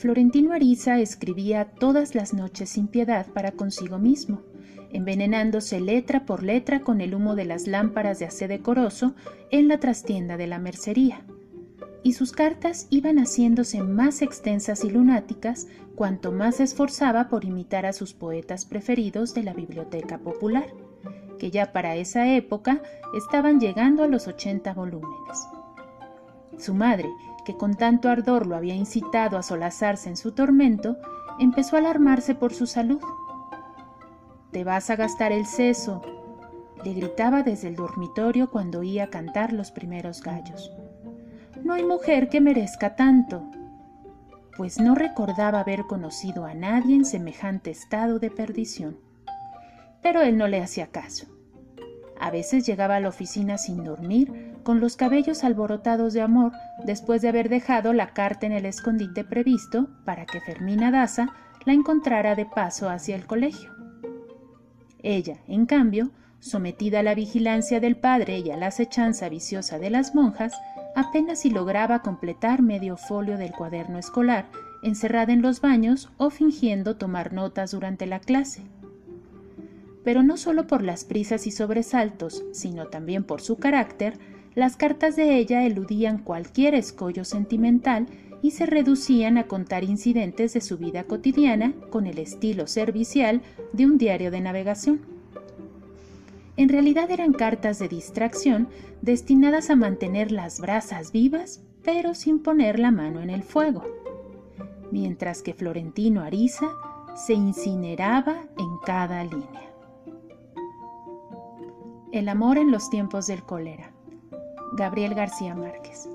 Florentino Ariza escribía todas las noches sin piedad para consigo mismo, envenenándose letra por letra con el humo de las lámparas de acé decoroso en la trastienda de la mercería. Y sus cartas iban haciéndose más extensas y lunáticas cuanto más se esforzaba por imitar a sus poetas preferidos de la biblioteca popular, que ya para esa época estaban llegando a los 80 volúmenes. Su madre, que con tanto ardor lo había incitado a solazarse en su tormento, empezó a alarmarse por su salud. Te vas a gastar el seso, le gritaba desde el dormitorio cuando oía cantar los primeros gallos. No hay mujer que merezca tanto, pues no recordaba haber conocido a nadie en semejante estado de perdición. Pero él no le hacía caso. A veces llegaba a la oficina sin dormir, con los cabellos alborotados de amor, después de haber dejado la carta en el escondite previsto para que Fermina Daza la encontrara de paso hacia el colegio. Ella, en cambio, sometida a la vigilancia del padre y a la acechanza viciosa de las monjas, apenas si lograba completar medio folio del cuaderno escolar, encerrada en los baños o fingiendo tomar notas durante la clase. Pero no solo por las prisas y sobresaltos, sino también por su carácter, las cartas de ella eludían cualquier escollo sentimental y se reducían a contar incidentes de su vida cotidiana con el estilo servicial de un diario de navegación. En realidad eran cartas de distracción destinadas a mantener las brasas vivas, pero sin poner la mano en el fuego, mientras que Florentino Ariza se incineraba en cada línea. El amor en los tiempos del cólera. Gabriel García Márquez.